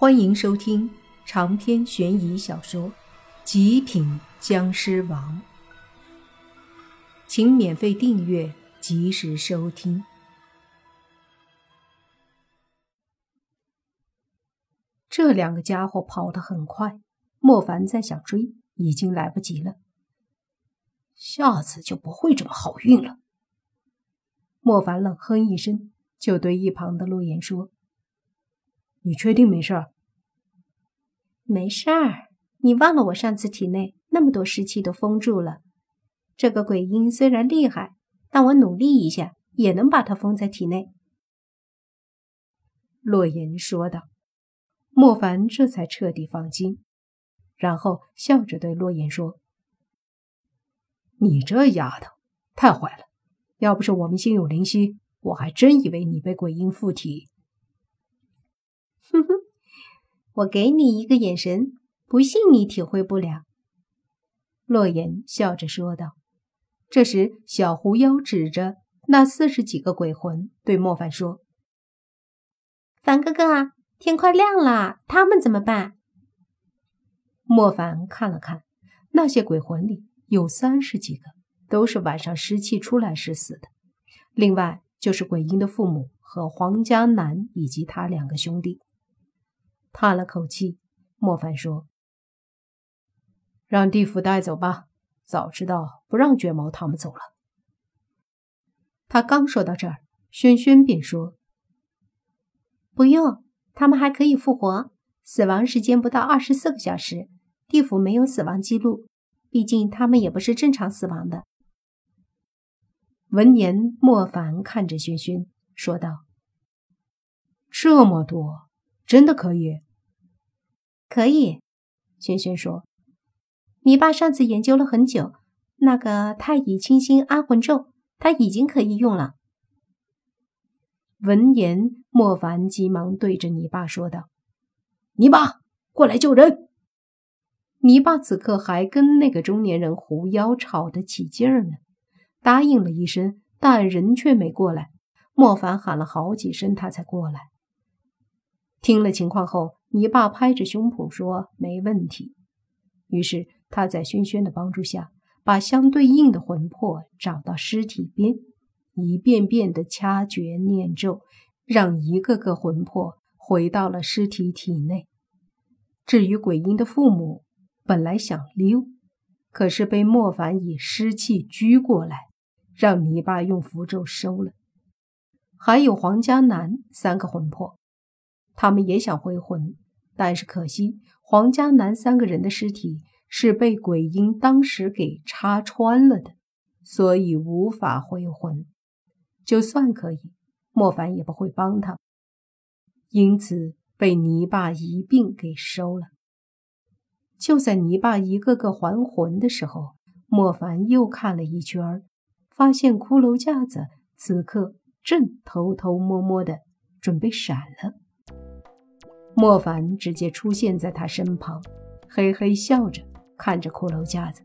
欢迎收听长篇悬疑小说《极品僵尸王》，请免费订阅，及时收听。这两个家伙跑得很快，莫凡再想追已经来不及了。下次就不会这么好运了。莫凡冷哼一声，就对一旁的陆岩说。你确定没事儿？没事儿。你忘了我上次体内那么多湿气都封住了。这个鬼婴虽然厉害，但我努力一下也能把它封在体内。洛言说道。莫凡这才彻底放心，然后笑着对洛言说：“你这丫头太坏了！要不是我们心有灵犀，我还真以为你被鬼婴附体。”哼哼，我给你一个眼神，不信你体会不了。”洛言笑着说道。这时，小狐妖指着那四十几个鬼魂对莫凡说：“凡哥哥，天快亮了，他们怎么办？”莫凡看了看，那些鬼魂里有三十几个都是晚上湿气出来时死的，另外就是鬼婴的父母和黄家南以及他两个兄弟。叹了口气，莫凡说：“让地府带走吧。早知道不让卷毛他们走了。”他刚说到这儿，轩轩便说：“不用，他们还可以复活，死亡时间不到二十四个小时。地府没有死亡记录，毕竟他们也不是正常死亡的。”闻言，莫凡看着轩轩说道：“这么多。”真的可以，可以。轩轩说：“你爸上次研究了很久，那个太乙清心安魂咒，他已经可以用了。”闻言，莫凡急忙对着你爸说道：“你爸，过来救人！”你爸此刻还跟那个中年人狐妖吵得起劲儿呢，答应了一声，但人却没过来。莫凡喊了好几声，他才过来。听了情况后，你爸拍着胸脯说：“没问题。”于是他在轩轩的帮助下，把相对应的魂魄找到尸体边，一遍遍的掐诀念咒，让一个个魂魄回到了尸体体内。至于鬼婴的父母，本来想溜，可是被莫凡以尸气拘过来，让你爸用符咒收了。还有黄家南三个魂魄。他们也想回魂，但是可惜黄家南三个人的尸体是被鬼婴当时给插穿了的，所以无法回魂。就算可以，莫凡也不会帮他，因此被泥巴一并给收了。就在泥巴一个个还魂的时候，莫凡又看了一圈，发现骷髅架子此刻正偷偷摸摸的准备闪了。莫凡直接出现在他身旁，嘿嘿笑着看着骷髅架子。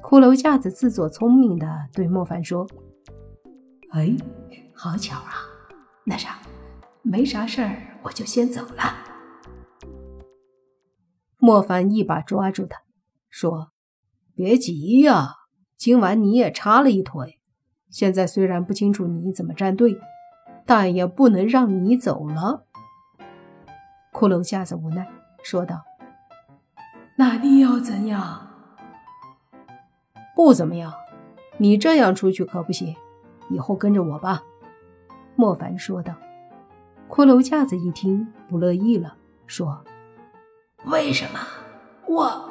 骷髅架子自作聪明的对莫凡说：“哎，好巧啊！那啥，没啥事儿，我就先走了。”莫凡一把抓住他，说：“别急呀，今晚你也插了一腿。现在虽然不清楚你怎么站队，但也不能让你走了。”骷髅架子无奈说道：“那你要怎样？不怎么样。你这样出去可不行。以后跟着我吧。”莫凡说道。骷髅架子一听不乐意了，说：“为什么？我……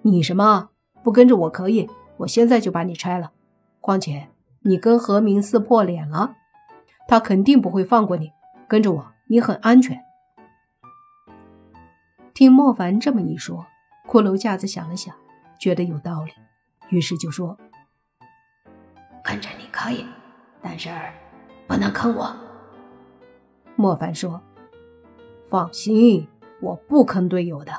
你什么？不跟着我可以，我现在就把你拆了。况且你跟何明撕破脸了，他肯定不会放过你。跟着我，你很安全。”听莫凡这么一说，骷髅架子想了想，觉得有道理，于是就说：“跟着你可以，但是不能坑我。”莫凡说：“放心，我不坑队友的。”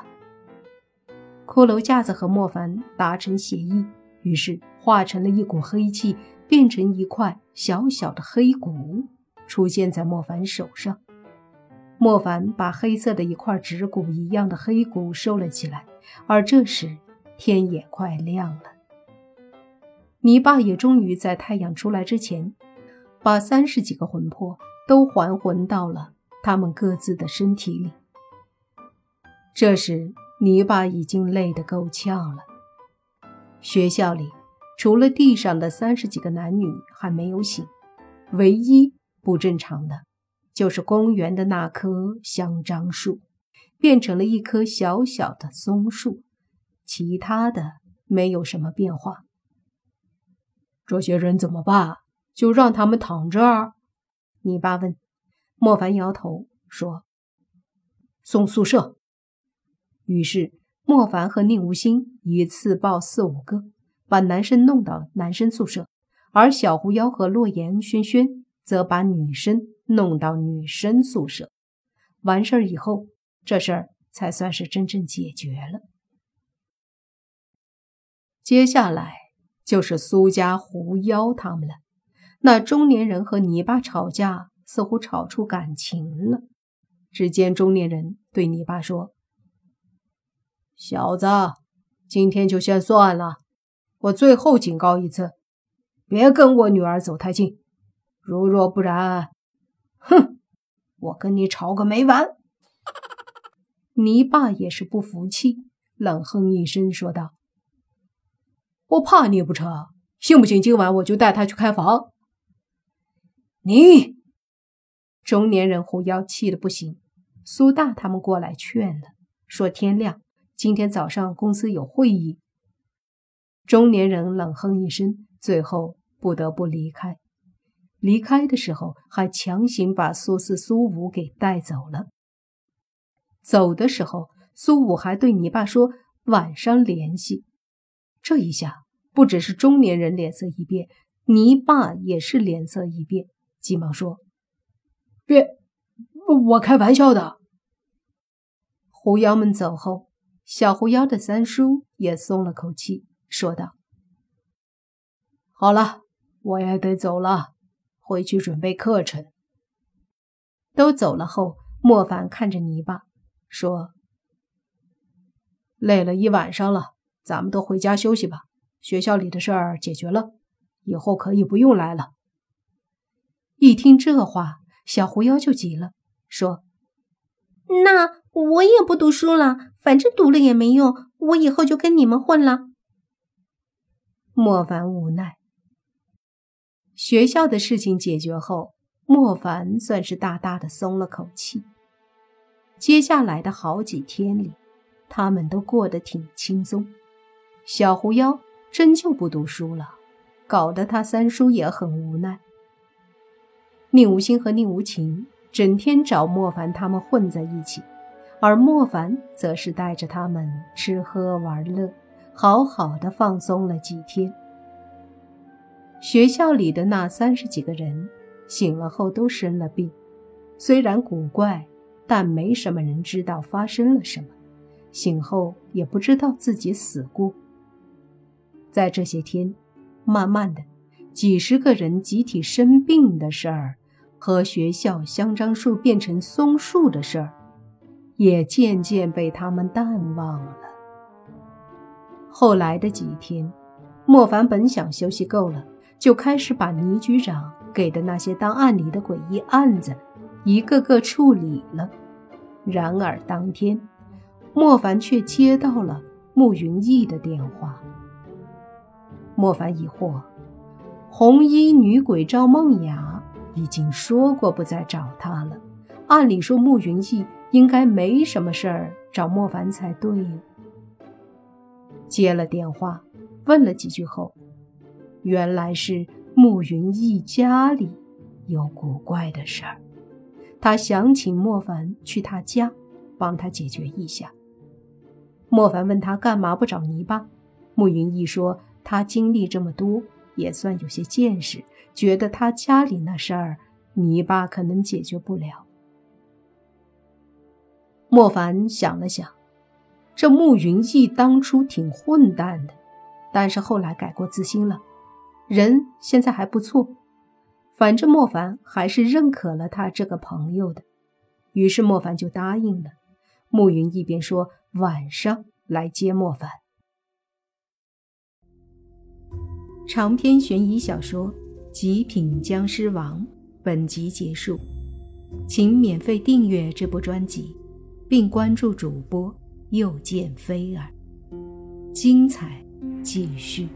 骷髅架子和莫凡达成协议，于是化成了一股黑气，变成一块小小的黑骨，出现在莫凡手上。莫凡把黑色的一块指骨一样的黑骨收了起来，而这时天也快亮了。泥巴也终于在太阳出来之前，把三十几个魂魄都还魂到了他们各自的身体里。这时，泥巴已经累得够呛了。学校里，除了地上的三十几个男女还没有醒，唯一不正常的。就是公园的那棵香樟树，变成了一棵小小的松树，其他的没有什么变化。这些人怎么办？就让他们躺这儿？你爸问。莫凡摇头说：“送宿舍。”于是莫凡和宁无心一次抱四五个，把男生弄到男生宿舍，而小狐妖和洛言、轩轩则把女生。弄到女生宿舍，完事儿以后，这事儿才算是真正解决了。接下来就是苏家狐妖他们了。那中年人和泥巴吵架，似乎吵出感情了。只见中年人对泥巴说：“小子，今天就先算了，我最后警告一次，别跟我女儿走太近，如若不然。”哼，我跟你吵个没完！泥巴也是不服气，冷哼一声说道：“我怕你不成？信不信今晚我就带他去开房？”你中年人狐妖气得不行。苏大他们过来劝了，说天亮，今天早上公司有会议。中年人冷哼一声，最后不得不离开。离开的时候，还强行把苏四、苏五给带走了。走的时候，苏五还对你爸说：“晚上联系。”这一下，不只是中年人脸色一变，你爸也是脸色一变，急忙说：“别，我开玩笑的。”狐妖们走后，小狐妖的三叔也松了口气，说道：“好了，我也得走了。”回去准备课程。都走了后，莫凡看着泥巴说：“累了一晚上了，咱们都回家休息吧。学校里的事儿解决了，以后可以不用来了。”一听这话，小狐妖就急了，说：“那我也不读书了，反正读了也没用，我以后就跟你们混了。”莫凡无奈。学校的事情解决后，莫凡算是大大的松了口气。接下来的好几天里，他们都过得挺轻松。小狐妖真就不读书了，搞得他三叔也很无奈。宁无心和宁无情整天找莫凡他们混在一起，而莫凡则是带着他们吃喝玩乐，好好的放松了几天。学校里的那三十几个人醒了后都生了病，虽然古怪，但没什么人知道发生了什么。醒后也不知道自己死过。在这些天，慢慢的，几十个人集体生病的事儿，和学校香樟树变成松树的事儿，也渐渐被他们淡忘了。后来的几天，莫凡本想休息够了。就开始把倪局长给的那些档案里的诡异案子一个个处理了。然而当天，莫凡却接到了慕云逸的电话。莫凡疑惑：红衣女鬼赵梦雅已经说过不再找他了，按理说慕云逸应该没什么事儿找莫凡才对。接了电话，问了几句后。原来是慕云逸家里有古怪的事儿，他想请莫凡去他家帮他解决一下。莫凡问他干嘛不找泥巴，慕云逸说他经历这么多，也算有些见识，觉得他家里那事儿泥巴可能解决不了。莫凡想了想，这慕云逸当初挺混蛋的，但是后来改过自新了。人现在还不错，反正莫凡还是认可了他这个朋友的。于是莫凡就答应了。暮云一边说：“晚上来接莫凡。”长篇悬疑小说《极品僵尸王》本集结束，请免费订阅这部专辑，并关注主播又见菲儿，精彩继续。